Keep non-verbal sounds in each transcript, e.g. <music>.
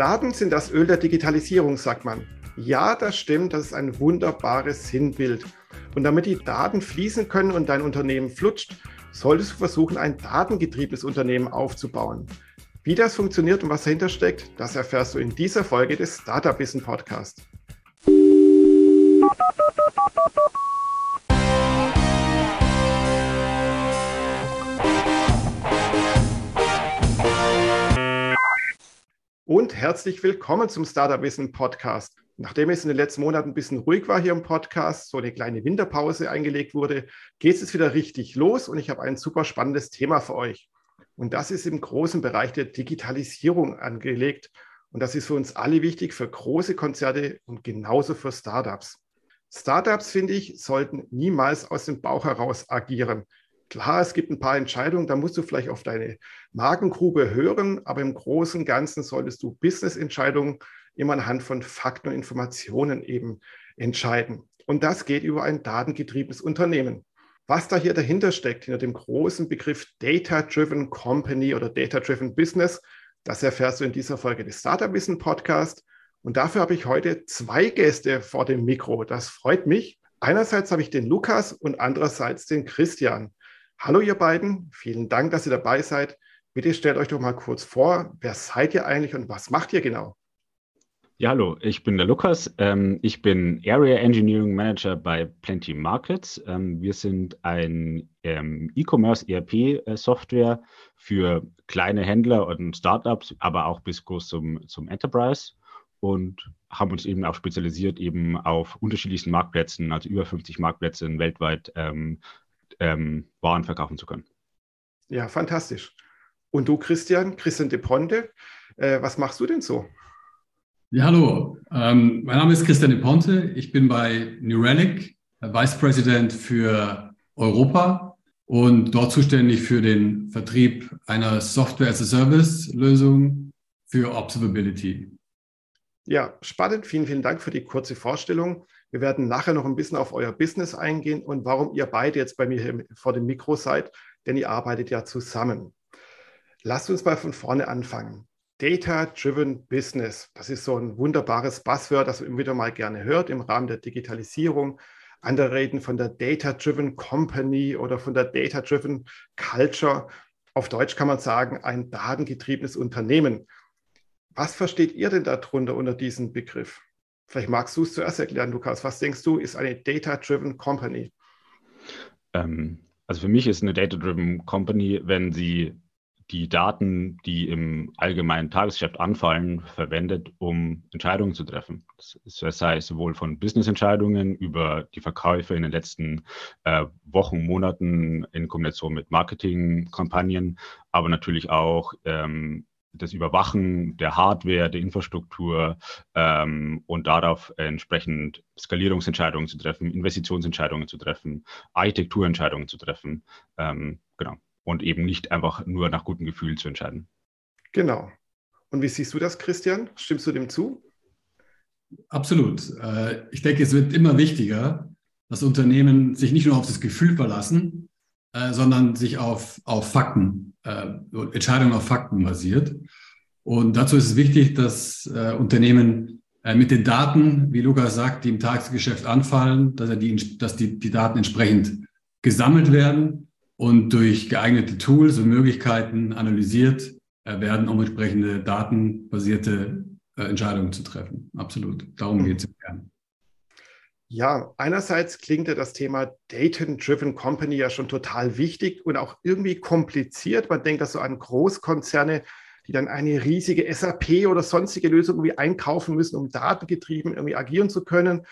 Daten sind das Öl der Digitalisierung, sagt man. Ja, das stimmt, das ist ein wunderbares Sinnbild. Und damit die Daten fließen können und dein Unternehmen flutscht, solltest du versuchen, ein datengetriebenes Unternehmen aufzubauen. Wie das funktioniert und was dahinter steckt, das erfährst du in dieser Folge des Startup Wissen Podcast. Und herzlich willkommen zum Startup Wissen Podcast. Nachdem es in den letzten Monaten ein bisschen ruhig war hier im Podcast, so eine kleine Winterpause eingelegt wurde, geht es wieder richtig los und ich habe ein super spannendes Thema für euch. Und das ist im großen Bereich der Digitalisierung angelegt. Und das ist für uns alle wichtig, für große Konzerne und genauso für Startups. Startups, finde ich, sollten niemals aus dem Bauch heraus agieren. Klar, es gibt ein paar Entscheidungen, da musst du vielleicht auf deine Markengrube hören, aber im Großen und Ganzen solltest du Business-Entscheidungen immer anhand von Fakten und Informationen eben entscheiden. Und das geht über ein datengetriebenes Unternehmen. Was da hier dahinter steckt, hinter dem großen Begriff Data-Driven Company oder Data-Driven Business, das erfährst du in dieser Folge des Startup Wissen Podcast. Und dafür habe ich heute zwei Gäste vor dem Mikro. Das freut mich. Einerseits habe ich den Lukas und andererseits den Christian. Hallo ihr beiden, vielen Dank, dass ihr dabei seid. Bitte stellt euch doch mal kurz vor, wer seid ihr eigentlich und was macht ihr genau? Ja, hallo, ich bin der Lukas. Ähm, ich bin Area Engineering Manager bei Plenty Markets. Ähm, wir sind ein ähm, E-Commerce ERP-Software für kleine Händler und Startups, aber auch bis groß zum, zum Enterprise und haben uns eben auch spezialisiert eben auf unterschiedlichsten Marktplätzen, also über 50 Marktplätze weltweit ähm, ähm, Waren verkaufen zu können. Ja, fantastisch. Und du, Christian, Christian de Ponte, äh, was machst du denn so? Ja, hallo. Ähm, mein Name ist Christian de Ponte. Ich bin bei New Relic, äh, Vice President für Europa und dort zuständig für den Vertrieb einer Software-as-a-Service-Lösung für Observability. Ja, spannend. Vielen, vielen Dank für die kurze Vorstellung. Wir werden nachher noch ein bisschen auf euer Business eingehen und warum ihr beide jetzt bei mir vor dem Mikro seid, denn ihr arbeitet ja zusammen. Lasst uns mal von vorne anfangen. Data-Driven Business, das ist so ein wunderbares Buzzword, das man immer wieder mal gerne hört im Rahmen der Digitalisierung. Andere reden von der Data-Driven Company oder von der Data-Driven Culture. Auf Deutsch kann man sagen, ein datengetriebenes Unternehmen. Was versteht ihr denn darunter unter diesem Begriff? Vielleicht magst du es zuerst erklären, Lukas. Was denkst du, ist eine Data-Driven Company? Ähm, also für mich ist eine Data-Driven Company, wenn sie die Daten, die im allgemeinen Tagesgeschäft anfallen, verwendet, um Entscheidungen zu treffen. Das sei sowohl von Business-Entscheidungen über die Verkäufe in den letzten äh, Wochen, Monaten in Kombination mit Marketingkampagnen, aber natürlich auch ähm, das Überwachen der Hardware, der Infrastruktur ähm, und darauf entsprechend Skalierungsentscheidungen zu treffen, Investitionsentscheidungen zu treffen, Architekturentscheidungen zu treffen. Ähm, genau. Und eben nicht einfach nur nach gutem Gefühl zu entscheiden. Genau. Und wie siehst du das, Christian? Stimmst du dem zu? Absolut. Äh, ich denke, es wird immer wichtiger, dass Unternehmen sich nicht nur auf das Gefühl verlassen, äh, sondern sich auf, auf Fakten, äh, Entscheidungen auf Fakten basiert. Und dazu ist es wichtig, dass äh, Unternehmen äh, mit den Daten, wie Lukas sagt, die im Tagesgeschäft anfallen, dass, er die, dass die, die Daten entsprechend gesammelt werden und durch geeignete Tools und Möglichkeiten analysiert äh, werden, um entsprechende datenbasierte äh, Entscheidungen zu treffen. Absolut. Darum geht es. Ja, einerseits klingt ja das Thema Data-Driven Company ja schon total wichtig und auch irgendwie kompliziert. Man denkt da so an Großkonzerne, die dann eine riesige SAP oder sonstige Lösung irgendwie einkaufen müssen, um datengetrieben irgendwie agieren zu können.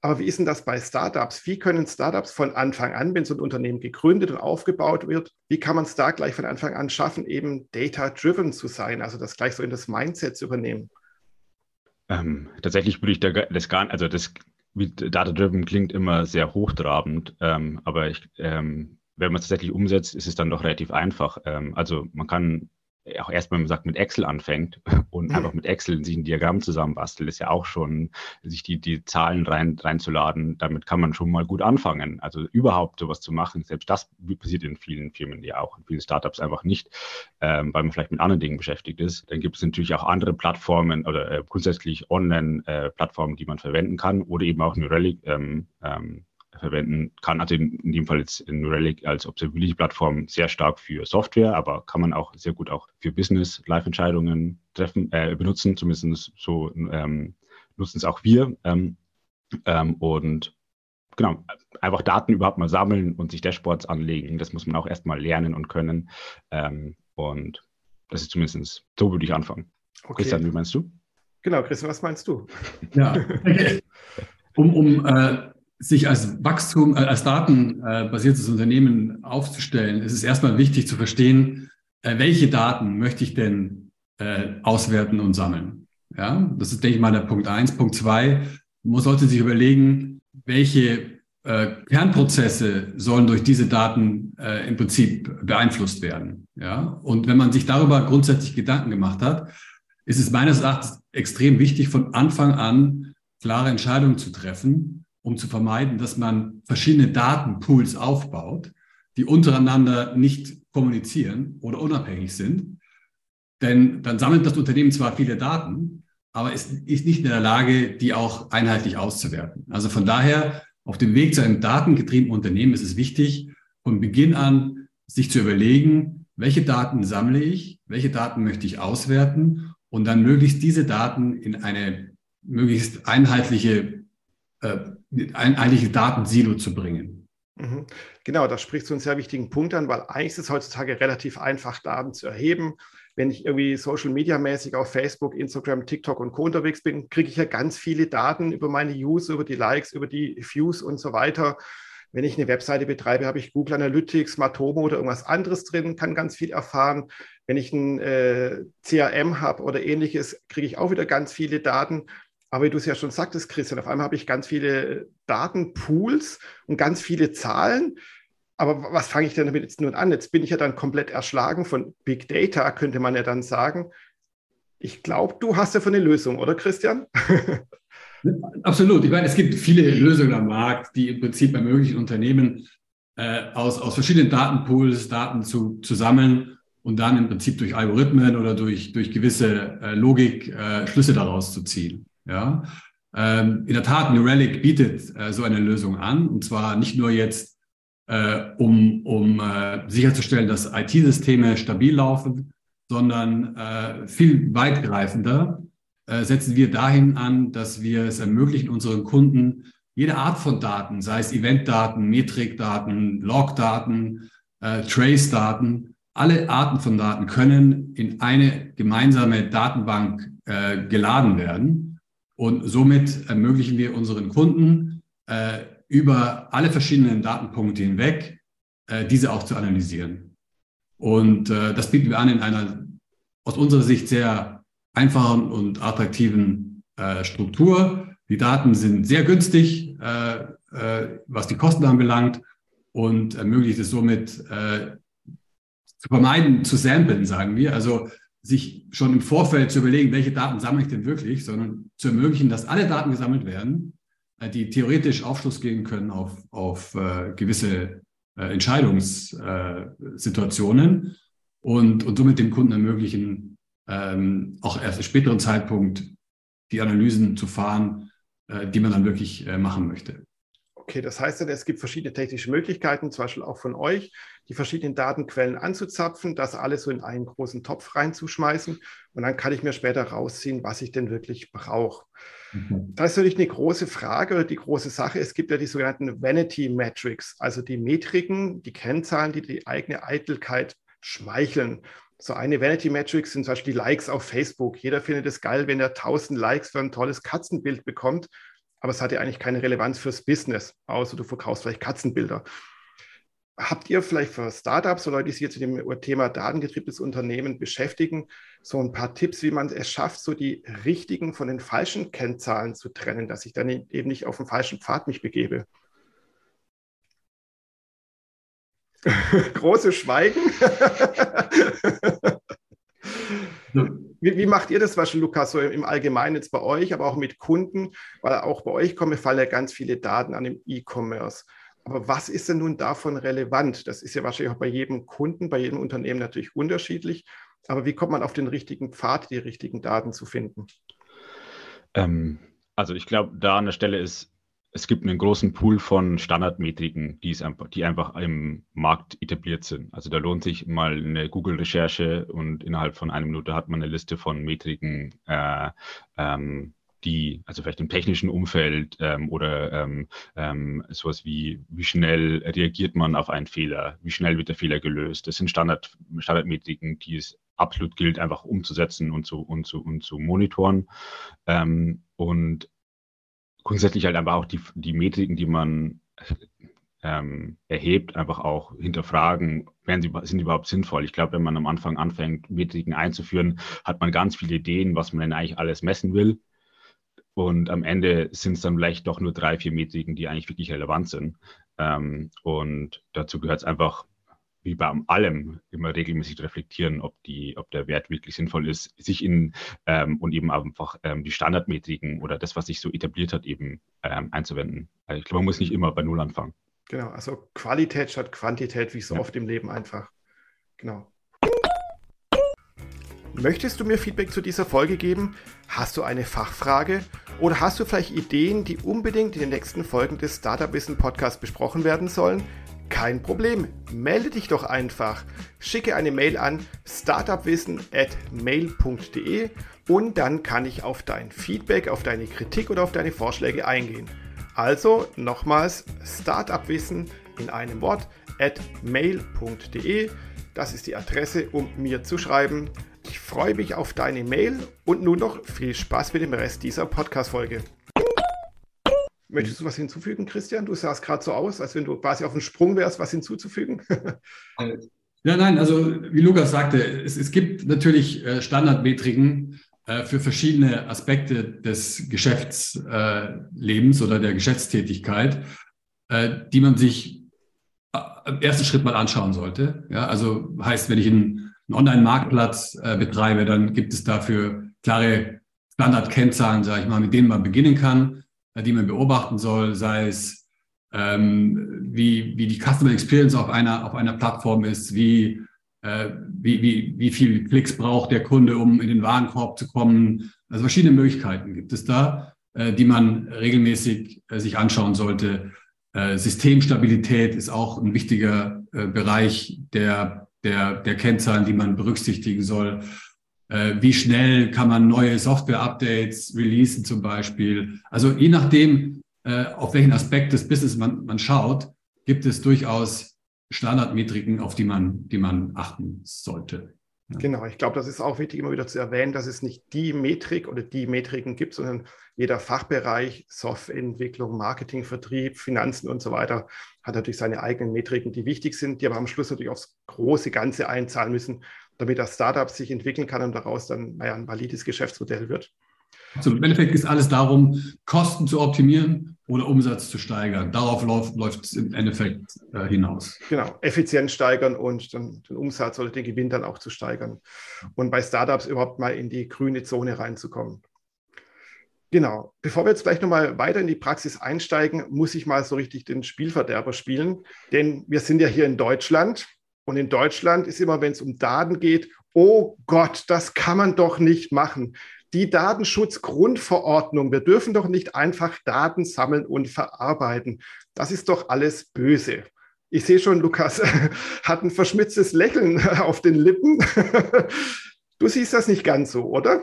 Aber wie ist denn das bei Startups? Wie können Startups von Anfang an, wenn so ein Unternehmen gegründet und aufgebaut wird, wie kann man es da gleich von Anfang an schaffen, eben data-driven zu sein, also das gleich so in das Mindset zu übernehmen? Ähm, tatsächlich würde ich das gar also das Data-Driven klingt immer sehr hochtrabend, ähm, aber ich, ähm, wenn man es tatsächlich umsetzt, ist es dann doch relativ einfach. Ähm, also man kann auch erstmal, wenn man sagt, mit Excel anfängt <laughs> und mhm. einfach mit Excel sich ein Diagramm zusammenbastelt, ist ja auch schon, sich die, die Zahlen rein, reinzuladen, damit kann man schon mal gut anfangen. Also überhaupt sowas zu machen, selbst das passiert in vielen Firmen ja auch, in vielen Startups einfach nicht, ähm, weil man vielleicht mit anderen Dingen beschäftigt ist. Dann gibt es natürlich auch andere Plattformen oder äh, grundsätzlich Online-Plattformen, äh, die man verwenden kann oder eben auch New Relic ähm, ähm, verwenden kann. Also in, in dem Fall jetzt in Relic als Observability-Plattform sehr stark für Software, aber kann man auch sehr gut auch für Business-Live-Entscheidungen treffen, äh, benutzen. Zumindest so ähm, nutzen es auch wir. Ähm, ähm, und genau, einfach Daten überhaupt mal sammeln und sich Dashboards anlegen. Das muss man auch erstmal lernen und können. Ähm, und das ist zumindest, so würde ich anfangen. Okay. Christian, wie meinst du? Genau, Christian, was meinst du? Ja, okay. <laughs> um, um äh, sich als Wachstum, äh, als datenbasiertes Unternehmen aufzustellen, ist es erstmal wichtig zu verstehen, äh, welche Daten möchte ich denn äh, auswerten und sammeln. Ja, das ist, denke ich mal, der Punkt eins. Punkt zwei, man sollte sich überlegen, welche Kernprozesse sollen durch diese Daten im Prinzip beeinflusst werden. Ja, und wenn man sich darüber grundsätzlich Gedanken gemacht hat, ist es meines Erachtens extrem wichtig, von Anfang an klare Entscheidungen zu treffen, um zu vermeiden, dass man verschiedene Datenpools aufbaut, die untereinander nicht kommunizieren oder unabhängig sind. Denn dann sammelt das Unternehmen zwar viele Daten, aber es ist nicht in der Lage, die auch einheitlich auszuwerten. Also von daher, auf dem Weg zu einem datengetriebenen Unternehmen ist es wichtig, von Beginn an sich zu überlegen, welche Daten sammle ich, welche Daten möchte ich auswerten und dann möglichst diese Daten in eine möglichst einheitliche äh, ein eigentliches Datensilo zu bringen. Mhm. Genau, das spricht zu einem sehr wichtigen Punkt an, weil eigentlich ist es heutzutage relativ einfach, Daten zu erheben. Wenn ich irgendwie Social Media mäßig auf Facebook, Instagram, TikTok und Co. unterwegs bin, kriege ich ja ganz viele Daten über meine User, über die Likes, über die Views und so weiter. Wenn ich eine Webseite betreibe, habe ich Google Analytics, Matomo oder irgendwas anderes drin, kann ganz viel erfahren. Wenn ich ein äh, CRM habe oder ähnliches, kriege ich auch wieder ganz viele Daten. Aber wie du es ja schon sagtest, Christian, auf einmal habe ich ganz viele Datenpools und ganz viele Zahlen. Aber was fange ich denn damit jetzt nun an? Jetzt bin ich ja dann komplett erschlagen von Big Data, könnte man ja dann sagen. Ich glaube, du hast ja von eine Lösung, oder Christian? <laughs> Absolut. Ich meine, es gibt viele Lösungen am Markt, die im Prinzip ermöglichen Unternehmen äh, aus, aus verschiedenen Datenpools Daten zu, zu sammeln und dann im Prinzip durch Algorithmen oder durch, durch gewisse äh, Logik äh, Schlüsse daraus zu ziehen. Ja? Ähm, in der Tat, New Relic bietet äh, so eine Lösung an, und zwar nicht nur jetzt, äh, um, um äh, sicherzustellen, dass IT-Systeme stabil laufen, sondern äh, viel weitgreifender äh, setzen wir dahin an, dass wir es ermöglichen, unseren Kunden jede Art von Daten, sei es Eventdaten, Metrikdaten, Logdaten, äh, Trace-Daten, alle Arten von Daten können in eine gemeinsame Datenbank geladen werden und somit ermöglichen wir unseren Kunden äh, über alle verschiedenen Datenpunkte hinweg, äh, diese auch zu analysieren. Und äh, das bieten wir an in einer aus unserer Sicht sehr einfachen und attraktiven äh, Struktur. Die Daten sind sehr günstig, äh, äh, was die Kosten anbelangt und ermöglicht es somit zu vermeiden, zu samplen, sagen wir. Also sich schon im Vorfeld zu überlegen, welche Daten sammle ich denn wirklich, sondern zu ermöglichen, dass alle Daten gesammelt werden, äh, die theoretisch Aufschluss geben können auf, auf äh, gewisse äh, Entscheidungssituationen äh, und, und somit dem Kunden ermöglichen, ähm, auch erst im späteren Zeitpunkt die Analysen zu fahren, äh, die man dann wirklich äh, machen möchte. Okay, das heißt, es gibt verschiedene technische Möglichkeiten, zum Beispiel auch von euch, die verschiedenen Datenquellen anzuzapfen, das alles so in einen großen Topf reinzuschmeißen und dann kann ich mir später rausziehen, was ich denn wirklich brauche. Mhm. Das ist natürlich eine große Frage oder die große Sache. Es gibt ja die sogenannten Vanity Metrics, also die Metriken, die Kennzahlen, die die eigene Eitelkeit schmeicheln. So eine Vanity Metrics sind zum Beispiel die Likes auf Facebook. Jeder findet es geil, wenn er 1000 Likes für ein tolles Katzenbild bekommt aber es hat ja eigentlich keine Relevanz fürs Business, außer du verkaufst vielleicht Katzenbilder. Habt ihr vielleicht für Startups oder Leute, die sich jetzt mit dem Thema datengetriebenes Unternehmen beschäftigen, so ein paar Tipps, wie man es schafft, so die richtigen von den falschen Kennzahlen zu trennen, dass ich dann eben nicht auf den falschen Pfad mich begebe? <laughs> Große Schweigen. <laughs> Wie, wie, macht ihr das, was Lukas, so im Allgemeinen jetzt bei euch, aber auch mit Kunden? Weil auch bei euch kommen, fallen ja ganz viele Daten an dem E-Commerce. Aber was ist denn nun davon relevant? Das ist ja wahrscheinlich auch bei jedem Kunden, bei jedem Unternehmen natürlich unterschiedlich. Aber wie kommt man auf den richtigen Pfad, die richtigen Daten zu finden? Ähm, also ich glaube, da an der Stelle ist, es gibt einen großen Pool von Standardmetriken, die, einfach, die einfach im Markt etabliert sind. Also da lohnt sich mal eine Google-Recherche und innerhalb von einer Minute hat man eine Liste von Metriken, äh, ähm, die, also vielleicht im technischen Umfeld ähm, oder ähm, ähm, sowas wie, wie schnell reagiert man auf einen Fehler, wie schnell wird der Fehler gelöst. Das sind Standard, Standardmetriken, die es absolut gilt, einfach umzusetzen und zu, und zu, und zu monitoren. Ähm, und grundsätzlich halt einfach auch die, die Metriken, die man ähm, erhebt, einfach auch hinterfragen, werden sie, sind die überhaupt sinnvoll? Ich glaube, wenn man am Anfang anfängt, Metriken einzuführen, hat man ganz viele Ideen, was man denn eigentlich alles messen will. Und am Ende sind es dann vielleicht doch nur drei, vier Metriken, die eigentlich wirklich relevant sind. Ähm, und dazu gehört es einfach, wie bei allem, immer regelmäßig reflektieren, ob, die, ob der Wert wirklich sinnvoll ist, sich in ähm, und eben einfach ähm, die Standardmetriken oder das, was sich so etabliert hat, eben ähm, einzuwenden. Also ich glaube, man muss nicht immer bei Null anfangen. Genau, also Qualität statt Quantität, wie so ja. oft im Leben einfach. Genau. Möchtest du mir Feedback zu dieser Folge geben? Hast du eine Fachfrage? Oder hast du vielleicht Ideen, die unbedingt in den nächsten Folgen des Startup Wissen Podcasts besprochen werden sollen? Kein Problem, melde dich doch einfach. Schicke eine Mail an startupwissen@mail.de und dann kann ich auf dein Feedback, auf deine Kritik oder auf deine Vorschläge eingehen. Also nochmals startupwissen in einem Wort at mail.de. Das ist die Adresse, um mir zu schreiben. Ich freue mich auf deine Mail und nun noch viel Spaß mit dem Rest dieser Podcast-Folge. Möchtest du was hinzufügen, Christian? Du sahst gerade so aus, als wenn du quasi auf dem Sprung wärst, was hinzuzufügen. <laughs> ja, nein, also wie Lukas sagte, es, es gibt natürlich äh, Standardmetriken äh, für verschiedene Aspekte des Geschäftslebens oder der Geschäftstätigkeit, äh, die man sich im ersten Schritt mal anschauen sollte. Ja, also heißt, wenn ich einen einen Online-Marktplatz äh, betreibe, dann gibt es dafür klare Standardkennzahlen, sage ich mal, mit denen man beginnen kann, äh, die man beobachten soll, sei es ähm, wie, wie die Customer Experience auf einer, auf einer Plattform ist, wie, äh, wie, wie, wie viel Klicks braucht der Kunde, um in den Warenkorb zu kommen. Also verschiedene Möglichkeiten gibt es da, äh, die man regelmäßig äh, sich anschauen sollte. Äh, Systemstabilität ist auch ein wichtiger äh, Bereich, der der, der Kennzahlen, die man berücksichtigen soll. Äh, wie schnell kann man neue Software-Updates releasen zum Beispiel? Also je nachdem, äh, auf welchen Aspekt des Business man, man schaut, gibt es durchaus Standardmetriken, auf die man, die man achten sollte. Genau, ich glaube, das ist auch wichtig, immer wieder zu erwähnen, dass es nicht die Metrik oder die Metriken gibt, sondern jeder Fachbereich, Softwareentwicklung, Marketing, Vertrieb, Finanzen und so weiter, hat natürlich seine eigenen Metriken, die wichtig sind, die aber am Schluss natürlich aufs große Ganze einzahlen müssen, damit das Startup sich entwickeln kann und daraus dann naja, ein valides Geschäftsmodell wird. Also im Endeffekt ist alles darum, Kosten zu optimieren oder Umsatz zu steigern. Darauf läuft, es im Endeffekt äh, hinaus. Genau, Effizienz steigern und dann den Umsatz oder den Gewinn dann auch zu steigern. Und bei Startups überhaupt mal in die grüne Zone reinzukommen. Genau. Bevor wir jetzt gleich nochmal weiter in die Praxis einsteigen, muss ich mal so richtig den Spielverderber spielen. Denn wir sind ja hier in Deutschland. Und in Deutschland ist immer, wenn es um Daten geht, oh Gott, das kann man doch nicht machen die Datenschutzgrundverordnung. Wir dürfen doch nicht einfach Daten sammeln und verarbeiten. Das ist doch alles böse. Ich sehe schon, Lukas <laughs> hat ein verschmitztes Lächeln <laughs> auf den Lippen. <laughs> Du siehst das nicht ganz so, oder?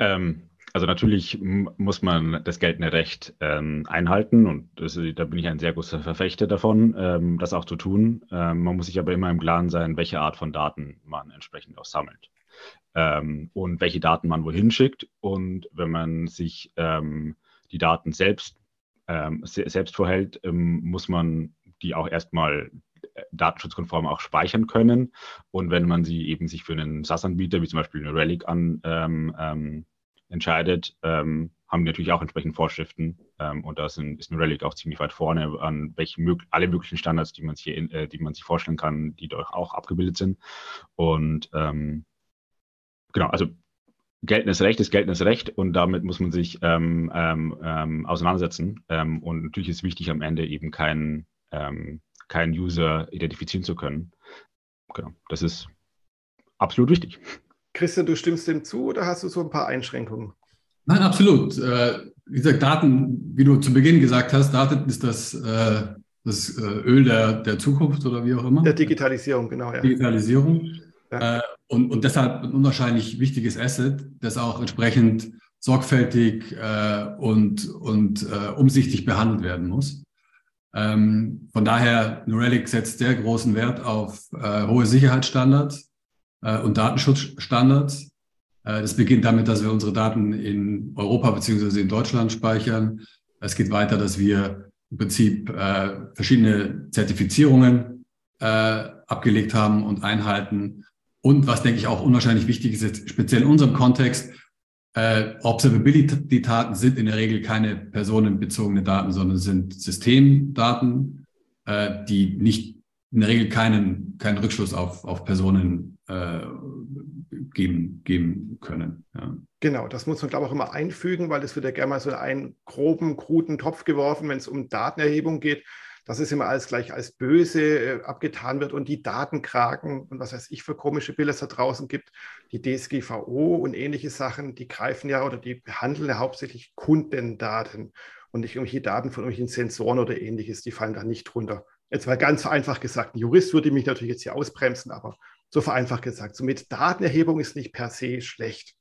Ähm, also natürlich muss man das geltende Recht ähm, einhalten und das, da bin ich ein sehr großer Verfechter davon, ähm, das auch zu tun. Ähm, man muss sich aber immer im Klaren sein, welche Art von Daten man entsprechend auch sammelt ähm, und welche Daten man wohin schickt. Und wenn man sich ähm, die Daten selbst, ähm, se selbst vorhält, ähm, muss man die auch erstmal äh, datenschutzkonform auch speichern können. Und wenn man sie eben sich für einen SaaS-Anbieter, wie zum Beispiel eine Relic, an, ähm, ähm, entscheidet, haben die natürlich auch entsprechend Vorschriften. und da ist eine Relic auch ziemlich weit vorne an welche alle möglichen Standards, die man sich, äh, die man sich vorstellen kann, die dort auch abgebildet sind. Und ähm, genau, also geltendes Recht ist geltendes Recht und damit muss man sich ähm, ähm, ähm, auseinandersetzen. Ähm, und natürlich ist wichtig, am Ende eben keinen ähm, kein User identifizieren zu können. Genau, das ist absolut wichtig. Christian, du stimmst dem zu oder hast du so ein paar Einschränkungen? Nein, absolut. Äh, wie gesagt, Daten, wie du zu Beginn gesagt hast, Daten ist das, äh, das äh, Öl der, der Zukunft oder wie auch immer. Der Digitalisierung, genau. Ja. Digitalisierung. Ja. Und, und deshalb ein unwahrscheinlich wichtiges Asset, das auch entsprechend sorgfältig und, und umsichtig behandelt werden muss. Ähm, von daher, New Relic setzt sehr großen Wert auf hohe Sicherheitsstandards und Datenschutzstandards. Äh, das beginnt damit, dass wir unsere Daten in Europa beziehungsweise in Deutschland speichern. Es geht weiter, dass wir im Prinzip äh, verschiedene Zertifizierungen äh, abgelegt haben und einhalten. Und was, denke ich, auch unwahrscheinlich wichtig ist, speziell in unserem Kontext, äh, Observability-Daten sind in der Regel keine personenbezogene Daten, sondern sind Systemdaten, äh, die nicht in der Regel keinen, keinen Rückschluss auf, auf Personen äh, geben, geben können. Ja. Genau, das muss man, glaube ich, auch immer einfügen, weil es wird ja gerne mal so in einen groben, kruden Topf geworfen, wenn es um Datenerhebung geht dass es immer alles gleich als böse äh, abgetan wird und die Datenkraken und was weiß ich für komische Bilder es da draußen gibt, die DSGVO und ähnliche Sachen, die greifen ja oder die behandeln ja hauptsächlich Kundendaten und nicht irgendwelche Daten von irgendwelchen Sensoren oder ähnliches, die fallen da nicht drunter. Jetzt mal ganz vereinfacht gesagt, ein Jurist würde mich natürlich jetzt hier ausbremsen, aber so vereinfacht gesagt, somit Datenerhebung ist nicht per se schlecht.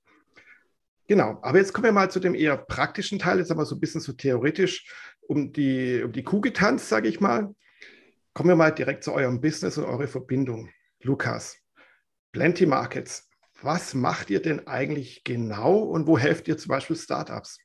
Genau, aber jetzt kommen wir mal zu dem eher praktischen Teil, jetzt aber so ein bisschen so theoretisch um die, um die Kuh getanzt, sage ich mal. Kommen wir mal direkt zu eurem Business und eure Verbindung. Lukas, Plenty Markets, was macht ihr denn eigentlich genau und wo helft ihr zum Beispiel Startups?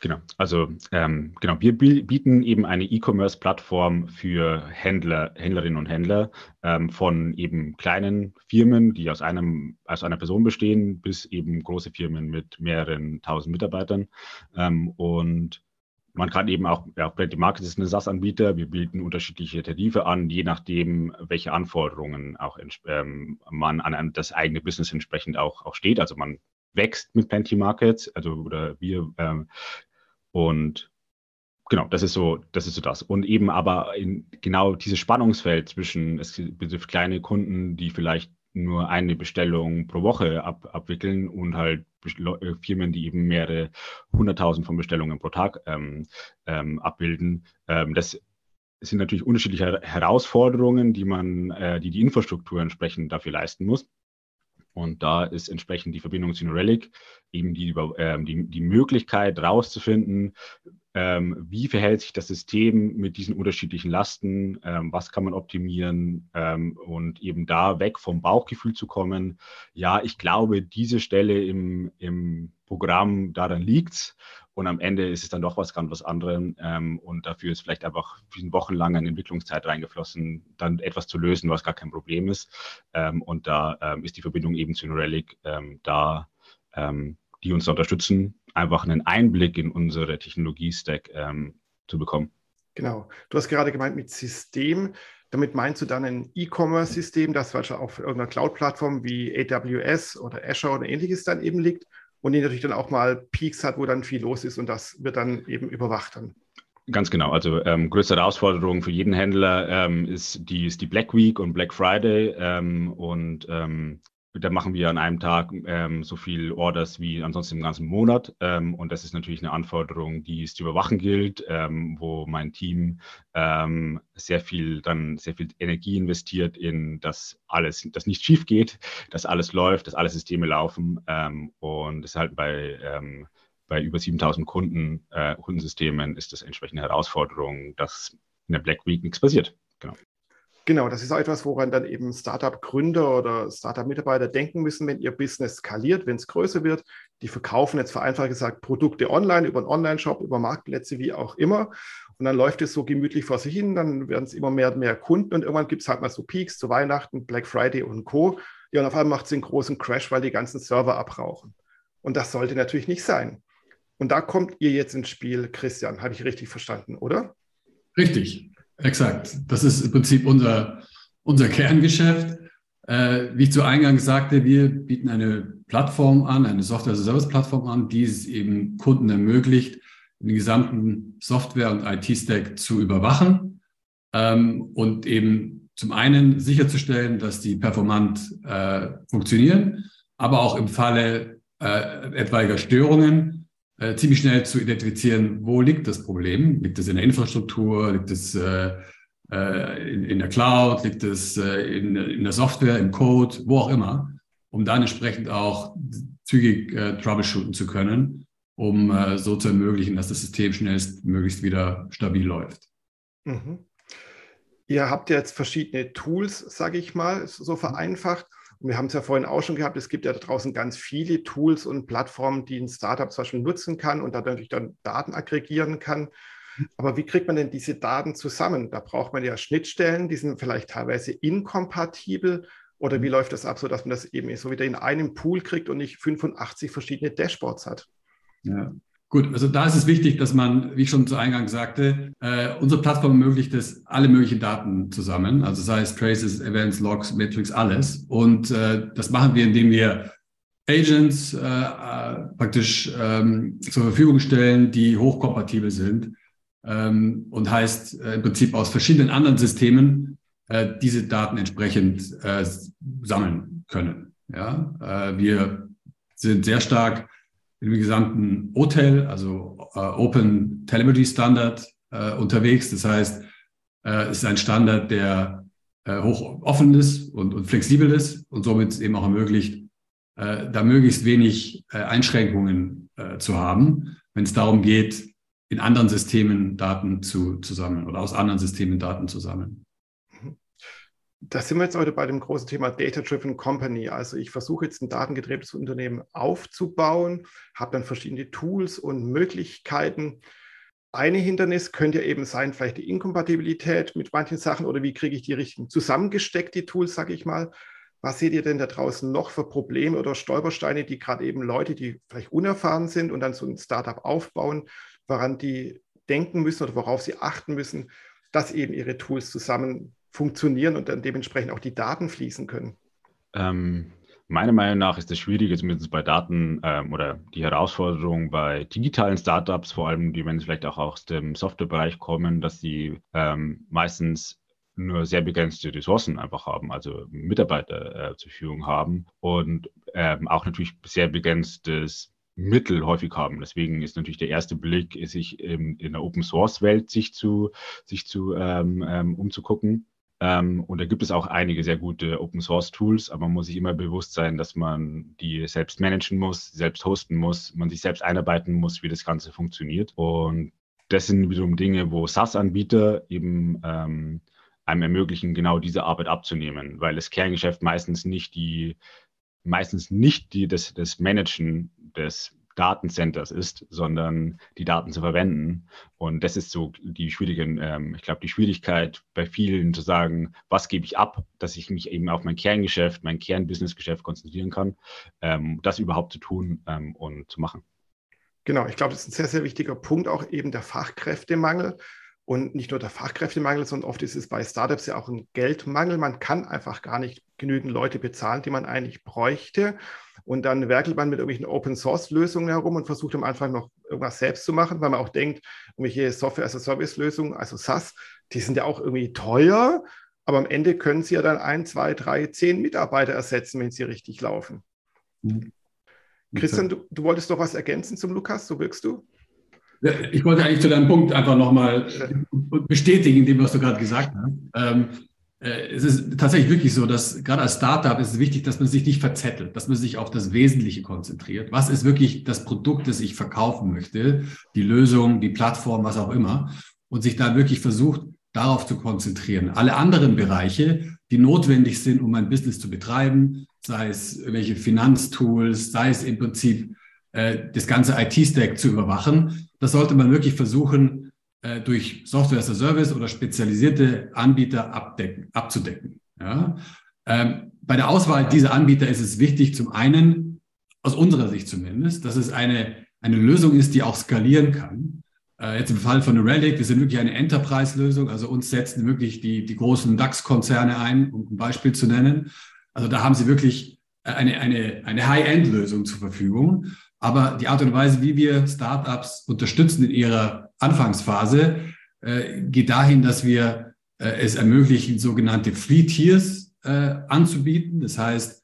Genau, also ähm, genau, wir bieten eben eine E-Commerce-Plattform für Händler, Händlerinnen und Händler ähm, von eben kleinen Firmen, die aus einem aus einer Person bestehen, bis eben große Firmen mit mehreren tausend Mitarbeitern. Ähm, und man kann eben auch, ja, Plenty Market ist eine SaaS-Anbieter. Wir bieten unterschiedliche Tarife an, je nachdem, welche Anforderungen auch ähm, man an das eigene Business entsprechend auch, auch steht. Also man wächst mit Plenty Markets, also oder wir ähm, und genau, das ist so, das ist so das. Und eben aber in genau dieses Spannungsfeld zwischen, es betrifft kleine Kunden, die vielleicht nur eine Bestellung pro Woche ab, abwickeln und halt äh, Firmen, die eben mehrere hunderttausend von Bestellungen pro Tag ähm, ähm, abbilden. Ähm, das sind natürlich unterschiedliche Herausforderungen, die man, äh, die die Infrastruktur entsprechend dafür leisten muss. Und da ist entsprechend die Verbindung zu New Relic eben die, äh, die, die Möglichkeit rauszufinden, ähm, wie verhält sich das System mit diesen unterschiedlichen Lasten, ähm, was kann man optimieren? Ähm, und eben da weg vom Bauchgefühl zu kommen, ja, ich glaube, diese Stelle im, im Programm, daran liegt und am Ende ist es dann doch was ganz was anderes ähm, und dafür ist vielleicht einfach wochenlang eine Entwicklungszeit reingeflossen, dann etwas zu lösen, was gar kein Problem ist. Ähm, und da ähm, ist die Verbindung eben zu New Relic da, die uns da unterstützen einfach einen Einblick in unsere Technologie-Stack ähm, zu bekommen. Genau. Du hast gerade gemeint mit System. Damit meinst du dann ein E-Commerce-System, das wahrscheinlich auf irgendeiner Cloud-Plattform wie AWS oder Azure oder ähnliches dann eben liegt und die natürlich dann auch mal Peaks hat, wo dann viel los ist und das wird dann eben überwacht dann. Ganz genau. Also ähm, größte Herausforderung für jeden Händler ähm, ist, die, ist die Black Week und Black Friday. Ähm, und ähm, da machen wir an einem Tag ähm, so viel Orders wie ansonsten im ganzen Monat. Ähm, und das ist natürlich eine Anforderung, die es zu überwachen gilt, ähm, wo mein Team ähm, sehr viel dann sehr viel Energie investiert in dass alles, dass nicht schief geht, dass alles läuft, dass alle Systeme laufen. Ähm, und das ist halt bei ähm, bei über 7000 Kunden, äh, Kundensystemen ist das entsprechende Herausforderung, dass in der Black Week nichts passiert. Genau. Genau, das ist auch etwas, woran dann eben Startup-Gründer oder Startup-Mitarbeiter denken müssen, wenn ihr Business skaliert, wenn es größer wird. Die verkaufen jetzt vereinfacht gesagt Produkte online, über einen Online-Shop, über Marktplätze, wie auch immer. Und dann läuft es so gemütlich vor sich hin, dann werden es immer mehr und mehr Kunden und irgendwann gibt es halt mal so Peaks zu Weihnachten, Black Friday und Co. Ja, und auf einmal macht es einen großen Crash, weil die ganzen Server abrauchen. Und das sollte natürlich nicht sein. Und da kommt ihr jetzt ins Spiel, Christian, habe ich richtig verstanden, oder? Richtig. Exakt. Das ist im Prinzip unser, unser Kerngeschäft. Äh, wie ich zu Eingang sagte, wir bieten eine Plattform an, eine Software-as-a-Service-Plattform an, die es eben Kunden ermöglicht, den gesamten Software- und IT-Stack zu überwachen ähm, und eben zum einen sicherzustellen, dass die performant äh, funktionieren, aber auch im Falle äh, etwaiger Störungen äh, ziemlich schnell zu identifizieren, wo liegt das Problem? Liegt es in der Infrastruktur? Liegt es äh, äh, in, in, der Cloud? Liegt es äh, in, in, der Software, im Code, wo auch immer, um dann entsprechend auch zügig äh, troubleshooten zu können, um so zu ermöglichen, dass das System schnellstmöglichst wieder stabil läuft. Mhm. Ihr habt jetzt verschiedene Tools, sage ich mal, so vereinfacht. Und wir haben es ja vorhin auch schon gehabt, es gibt ja da draußen ganz viele Tools und Plattformen, die ein Startup zum Beispiel nutzen kann und dadurch dann Daten aggregieren kann. Aber wie kriegt man denn diese Daten zusammen? Da braucht man ja Schnittstellen, die sind vielleicht teilweise inkompatibel. Oder wie läuft das ab, sodass man das eben so wieder in einem Pool kriegt und nicht 85 verschiedene Dashboards hat? Ja. Gut, also da ist es wichtig, dass man, wie ich schon zu Eingang sagte, äh, unsere Plattform ermöglicht es, alle möglichen Daten zusammen, also sei es Traces, Events, Logs, Metrics, alles. Und äh, das machen wir, indem wir Agents äh, äh praktisch ähm, zur Verfügung stellen, die hochkompatibel sind ähm, und heißt äh, im Prinzip aus verschiedenen anderen Systemen äh, diese Daten entsprechend äh, sammeln können. Ja, äh, wir sind sehr stark im gesamten Hotel, also äh, Open Telemetry Standard äh, unterwegs. Das heißt, es ist ein Standard, der hoch offen ist und, und flexibel ist und somit eben auch ermöglicht, da möglichst wenig Einschränkungen zu haben, wenn es darum geht, in anderen Systemen Daten zu, zu sammeln oder aus anderen Systemen Daten zu sammeln. Da sind wir jetzt heute bei dem großen Thema Data-Driven Company. Also ich versuche jetzt ein datengetriebenes Unternehmen aufzubauen, habe dann verschiedene Tools und Möglichkeiten. Eine Hindernis könnte ja eben sein, vielleicht die Inkompatibilität mit manchen Sachen oder wie kriege ich die richtigen zusammengesteckt, die Tools, sage ich mal. Was seht ihr denn da draußen noch für Probleme oder Stolpersteine, die gerade eben Leute, die vielleicht unerfahren sind und dann so ein Startup aufbauen, woran die denken müssen oder worauf sie achten müssen, dass eben ihre Tools zusammen funktionieren und dann dementsprechend auch die Daten fließen können? Ähm, meiner Meinung nach ist das Schwierige, zumindest bei Daten ähm, oder die Herausforderung bei digitalen Startups, vor allem die, wenn sie vielleicht auch aus dem Softwarebereich kommen, dass sie ähm, meistens nur sehr begrenzte Ressourcen einfach haben, also Mitarbeiter äh, zur Verfügung haben und ähm, auch natürlich sehr begrenztes Mittel häufig haben. Deswegen ist natürlich der erste Blick, sich in, in der Open Source Welt sich zu, sich zu ähm, ähm, umzugucken. Ähm, und da gibt es auch einige sehr gute Open Source Tools, aber man muss sich immer bewusst sein, dass man die selbst managen muss, selbst hosten muss, man sich selbst einarbeiten muss, wie das Ganze funktioniert. Und das sind wiederum Dinge, wo SaaS-Anbieter eben ähm, einem ermöglichen, genau diese Arbeit abzunehmen, weil das Kerngeschäft meistens nicht die meistens nicht die, das, das Managen des Datencenters ist, sondern die Daten zu verwenden. Und das ist so die schwierige, ähm, ich glaube, die Schwierigkeit bei vielen zu sagen, was gebe ich ab, dass ich mich eben auf mein Kerngeschäft, mein Kernbusinessgeschäft konzentrieren kann, ähm, das überhaupt zu tun ähm, und zu machen. Genau, ich glaube, das ist ein sehr, sehr wichtiger Punkt, auch eben der Fachkräftemangel. Und nicht nur der Fachkräftemangel, sondern oft ist es bei Startups ja auch ein Geldmangel. Man kann einfach gar nicht genügend Leute bezahlen, die man eigentlich bräuchte. Und dann werkelt man mit irgendwelchen Open-Source-Lösungen herum und versucht am Anfang noch irgendwas selbst zu machen, weil man auch denkt, irgendwelche Software-as-a-Service-Lösungen, also SaaS, die sind ja auch irgendwie teuer, aber am Ende können sie ja dann ein, zwei, drei, zehn Mitarbeiter ersetzen, wenn sie richtig laufen. Mhm. Christian, du, du wolltest doch was ergänzen zum Lukas, so wirkst du? Ich wollte eigentlich zu deinem Punkt einfach nochmal bestätigen, dem, was du gerade gesagt hast. Ähm, äh, es ist tatsächlich wirklich so, dass gerade als Startup ist es wichtig, dass man sich nicht verzettelt, dass man sich auf das Wesentliche konzentriert. Was ist wirklich das Produkt, das ich verkaufen möchte? Die Lösung, die Plattform, was auch immer. Und sich da wirklich versucht, darauf zu konzentrieren. Alle anderen Bereiche, die notwendig sind, um ein Business zu betreiben, sei es welche Finanztools, sei es im Prinzip äh, das ganze IT-Stack zu überwachen, das sollte man wirklich versuchen, äh, durch Software as a Service oder spezialisierte Anbieter abdecken, abzudecken. Ja? Ähm, bei der Auswahl dieser Anbieter ist es wichtig, zum einen, aus unserer Sicht zumindest, dass es eine, eine Lösung ist, die auch skalieren kann. Äh, jetzt im Fall von Relic, wir sind wirklich eine Enterprise-Lösung, also uns setzen wirklich die, die großen DAX-Konzerne ein, um ein Beispiel zu nennen. Also da haben Sie wirklich eine, eine, eine High-End-Lösung zur Verfügung. Aber die Art und Weise, wie wir Startups unterstützen in ihrer Anfangsphase, äh, geht dahin, dass wir äh, es ermöglichen, sogenannte Free Tiers äh, anzubieten. Das heißt,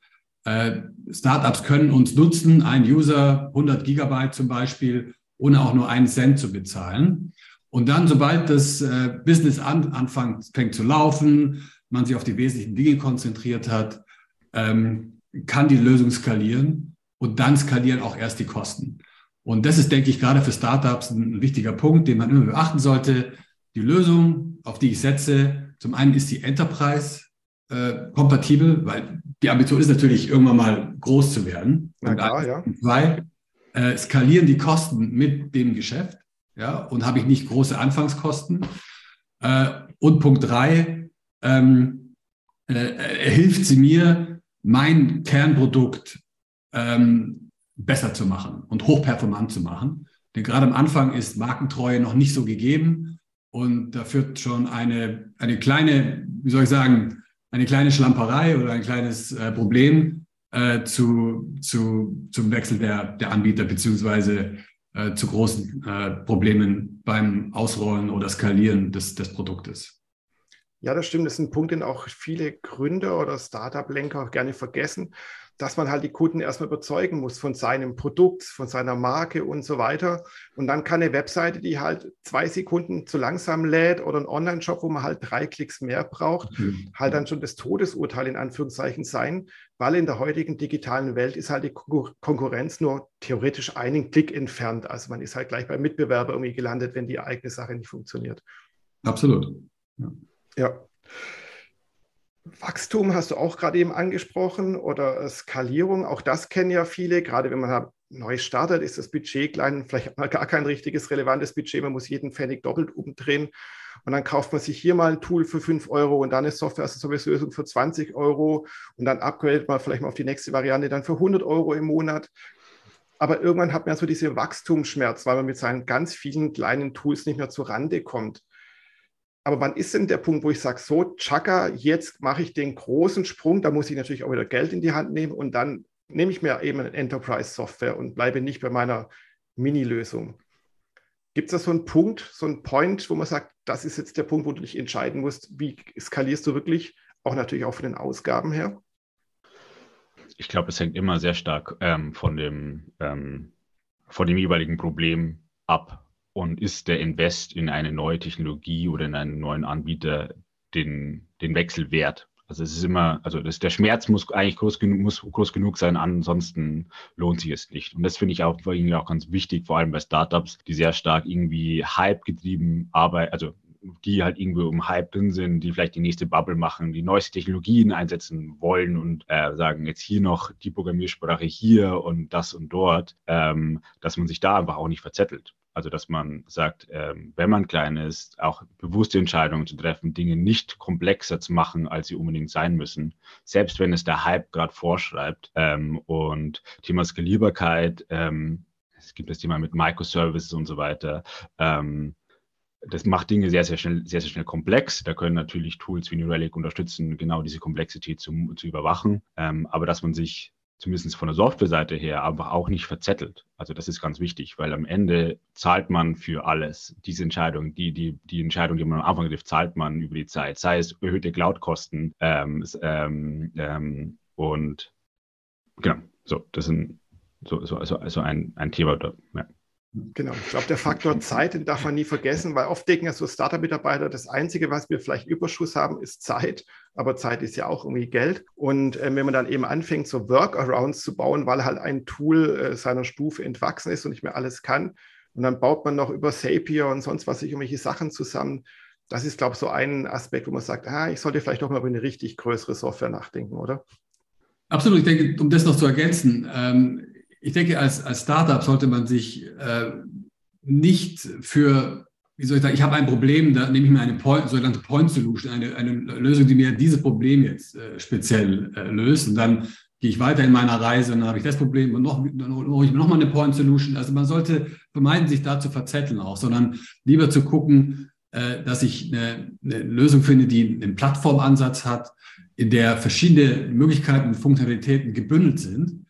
Startups können uns nutzen, ein User 100 Gigabyte zum Beispiel, ohne auch nur einen Cent zu bezahlen. Und dann, sobald das Business an, anfängt fängt zu laufen, man sich auf die wesentlichen Dinge konzentriert hat, ähm, kann die Lösung skalieren und dann skalieren auch erst die Kosten. Und das ist, denke ich, gerade für Startups ein wichtiger Punkt, den man immer beachten sollte. Die Lösung, auf die ich setze, zum einen ist die Enterprise äh, kompatibel, weil die Ambition ist natürlich, irgendwann mal groß zu werden. Na klar, ja. Zwei, äh, skalieren die Kosten mit dem Geschäft ja, und habe ich nicht große Anfangskosten. Äh, und Punkt drei, ähm, äh, hilft sie mir, mein Kernprodukt ähm, besser zu machen und hochperformant zu machen. Denn gerade am Anfang ist Markentreue noch nicht so gegeben und da führt schon eine, eine kleine, wie soll ich sagen, eine kleine Schlamperei oder ein kleines äh, Problem äh, zu, zu, zum Wechsel der, der Anbieter beziehungsweise äh, zu großen äh, Problemen beim Ausrollen oder Skalieren des, des Produktes. Ja, das stimmt. Das ist ein Punkt, den auch viele Gründer oder Startup-Lenker gerne vergessen, dass man halt die Kunden erstmal überzeugen muss von seinem Produkt, von seiner Marke und so weiter. Und dann kann eine Webseite, die halt zwei Sekunden zu langsam lädt oder ein Online-Shop, wo man halt drei Klicks mehr braucht, mhm. halt dann schon das Todesurteil in Anführungszeichen sein, weil in der heutigen digitalen Welt ist halt die Konkurrenz nur theoretisch einen Klick entfernt. Also man ist halt gleich beim Mitbewerber irgendwie gelandet, wenn die eigene Sache nicht funktioniert. Absolut. Ja. ja. Wachstum hast du auch gerade eben angesprochen oder Skalierung, auch das kennen ja viele. Gerade wenn man neu startet, ist das Budget klein, vielleicht mal gar kein richtiges relevantes Budget. Man muss jeden Pfennig doppelt umdrehen. Und dann kauft man sich hier mal ein Tool für 5 Euro und dann eine Software als Lösung für 20 Euro und dann upgradet man vielleicht mal auf die nächste Variante dann für 100 Euro im Monat. Aber irgendwann hat man so diese Wachstumsschmerz, weil man mit seinen ganz vielen kleinen Tools nicht mehr zur Rande kommt. Aber wann ist denn der Punkt, wo ich sage, so, Chaka, jetzt mache ich den großen Sprung, da muss ich natürlich auch wieder Geld in die Hand nehmen und dann nehme ich mir eben eine Enterprise-Software und bleibe nicht bei meiner Mini-Lösung. Gibt es da so einen Punkt, so einen Point, wo man sagt, das ist jetzt der Punkt, wo du dich entscheiden musst, wie skalierst du wirklich, auch natürlich auch von den Ausgaben her? Ich glaube, es hängt immer sehr stark ähm, von, dem, ähm, von dem jeweiligen Problem ab, und ist der Invest in eine neue Technologie oder in einen neuen Anbieter den, den Wechsel wert? Also es ist immer, also das, der Schmerz muss eigentlich groß genug, muss groß genug sein, ansonsten lohnt sich es nicht. Und das finde ich auch, irgendwie auch ganz wichtig, vor allem bei Startups, die sehr stark irgendwie Hype getrieben arbeiten, also die halt irgendwo im Hype drin sind, die vielleicht die nächste Bubble machen, die neueste Technologien einsetzen wollen und äh, sagen, jetzt hier noch die Programmiersprache hier und das und dort, ähm, dass man sich da einfach auch nicht verzettelt. Also dass man sagt, ähm, wenn man klein ist, auch bewusste Entscheidungen zu treffen, Dinge nicht komplexer zu machen, als sie unbedingt sein müssen, selbst wenn es der Hype gerade vorschreibt. Ähm, und Thema Skalierbarkeit, ähm, es gibt das Thema mit Microservices und so weiter. Ähm, das macht Dinge sehr, sehr schnell, sehr, sehr schnell komplex. Da können natürlich Tools wie New Relic unterstützen, genau diese Komplexität zu, zu überwachen. Ähm, aber dass man sich zumindest von der Softwareseite her, einfach auch nicht verzettelt. Also das ist ganz wichtig, weil am Ende zahlt man für alles. Diese Entscheidung, die, die, die Entscheidung, die man am Anfang trifft, zahlt man über die Zeit. Sei es erhöhte Cloud-Kosten ähm, ähm, ähm, und genau, so, das sind so, so also ein, ein Thema. Ja. Genau, ich glaube, der Faktor <laughs> Zeit, den darf man nie vergessen, weil oft denken ja so Startup-Mitarbeiter, das Einzige, was wir vielleicht Überschuss haben, ist Zeit. Aber Zeit ist ja auch irgendwie Geld. Und äh, wenn man dann eben anfängt, so Workarounds zu bauen, weil halt ein Tool äh, seiner Stufe entwachsen ist und nicht mehr alles kann, und dann baut man noch über Zapier und sonst was sich irgendwelche Sachen zusammen. Das ist, glaube ich, so ein Aspekt, wo man sagt, ah, ich sollte vielleicht doch mal über eine richtig größere Software nachdenken, oder? Absolut. Ich denke, um das noch zu ergänzen, ähm, ich denke, als, als Startup sollte man sich äh, nicht für, wie soll ich sagen, ich habe ein Problem, da nehme ich mir eine Point, sogenannte Point Solution, eine, eine Lösung, die mir dieses Problem jetzt äh, speziell äh, löst. Und dann gehe ich weiter in meiner Reise und dann habe ich das Problem und noch, dann hole ich mir nochmal eine Point Solution. Also man sollte vermeiden, sich da zu verzetteln auch, sondern lieber zu gucken, äh, dass ich eine, eine Lösung finde, die einen Plattformansatz hat, in der verschiedene Möglichkeiten und Funktionalitäten gebündelt sind.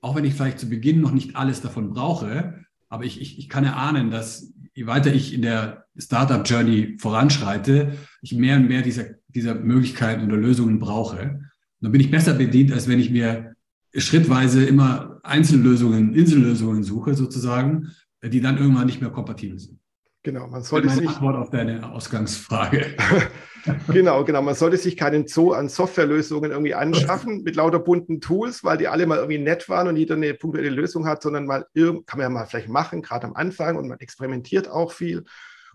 Auch wenn ich vielleicht zu Beginn noch nicht alles davon brauche, aber ich, ich, ich kann erahnen, dass je weiter ich in der Startup-Journey voranschreite, ich mehr und mehr dieser, dieser Möglichkeiten oder Lösungen brauche. Und dann bin ich besser bedient, als wenn ich mir schrittweise immer Einzellösungen, Insellösungen suche sozusagen, die dann irgendwann nicht mehr kompatibel sind. Genau, man sollte meine sich. Antwort auf deine Ausgangsfrage. <laughs> <laughs> genau, genau. Man sollte sich keinen Zoo an Softwarelösungen irgendwie anschaffen mit lauter bunten Tools, weil die alle mal irgendwie nett waren und jeder eine punktuelle Lösung hat, sondern mal kann man ja mal vielleicht machen, gerade am Anfang und man experimentiert auch viel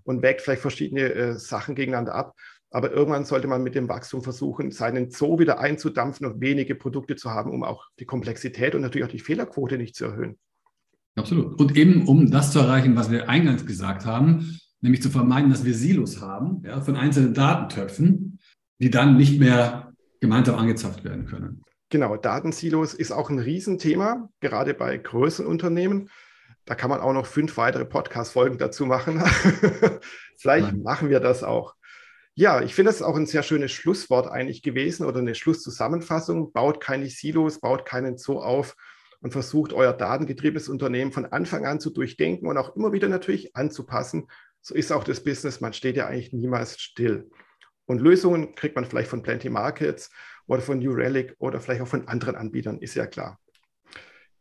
und wägt vielleicht verschiedene äh, Sachen gegeneinander ab. Aber irgendwann sollte man mit dem Wachstum versuchen, seinen Zoo wieder einzudampfen und wenige Produkte zu haben, um auch die Komplexität und natürlich auch die Fehlerquote nicht zu erhöhen. Absolut. Und eben, um das zu erreichen, was wir eingangs gesagt haben, nämlich zu vermeiden, dass wir Silos haben ja, von einzelnen Datentöpfen, die dann nicht mehr gemeinsam angezapft werden können. Genau, Datensilos ist auch ein Riesenthema, gerade bei größeren Unternehmen. Da kann man auch noch fünf weitere Podcast-Folgen dazu machen. <laughs> Vielleicht Nein. machen wir das auch. Ja, ich finde das auch ein sehr schönes Schlusswort eigentlich gewesen oder eine Schlusszusammenfassung. Baut keine Silos, baut keinen Zoo auf, und versucht, euer datengetriebenes Unternehmen von Anfang an zu durchdenken und auch immer wieder natürlich anzupassen. So ist auch das Business. Man steht ja eigentlich niemals still. Und Lösungen kriegt man vielleicht von Plenty Markets oder von New Relic oder vielleicht auch von anderen Anbietern, ist ja klar.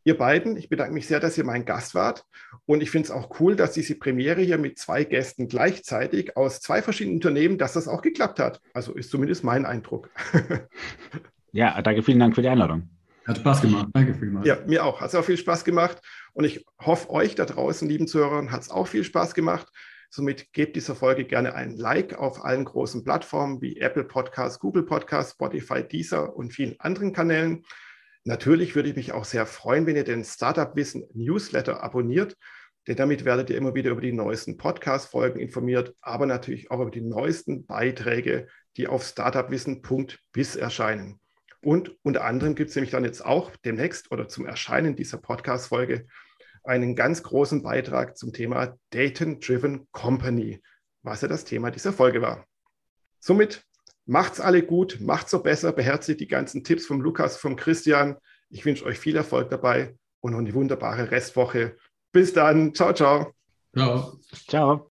Ihr beiden, ich bedanke mich sehr, dass ihr mein Gast wart. Und ich finde es auch cool, dass diese Premiere hier mit zwei Gästen gleichzeitig aus zwei verschiedenen Unternehmen, dass das auch geklappt hat. Also ist zumindest mein Eindruck. <laughs> ja, danke, vielen Dank für die Einladung. Hat Spaß gemacht. Danke vielmals. Ja, mir auch. Hat es auch viel Spaß gemacht. Und ich hoffe, euch da draußen, lieben Zuhörern, hat es auch viel Spaß gemacht. Somit gebt dieser Folge gerne ein Like auf allen großen Plattformen wie Apple Podcasts, Google Podcasts, Spotify, Deezer und vielen anderen Kanälen. Natürlich würde ich mich auch sehr freuen, wenn ihr den Startup Wissen Newsletter abonniert, denn damit werdet ihr immer wieder über die neuesten Podcast-Folgen informiert, aber natürlich auch über die neuesten Beiträge, die auf startupwissen.biz erscheinen. Und unter anderem gibt es nämlich dann jetzt auch demnächst oder zum Erscheinen dieser Podcast-Folge einen ganz großen Beitrag zum Thema Data-Driven Company, was ja das Thema dieser Folge war. Somit macht's alle gut, macht's so besser, beherzigt die ganzen Tipps vom Lukas, vom Christian. Ich wünsche euch viel Erfolg dabei und noch eine wunderbare Restwoche. Bis dann. Ciao, ciao. Ciao. Ciao.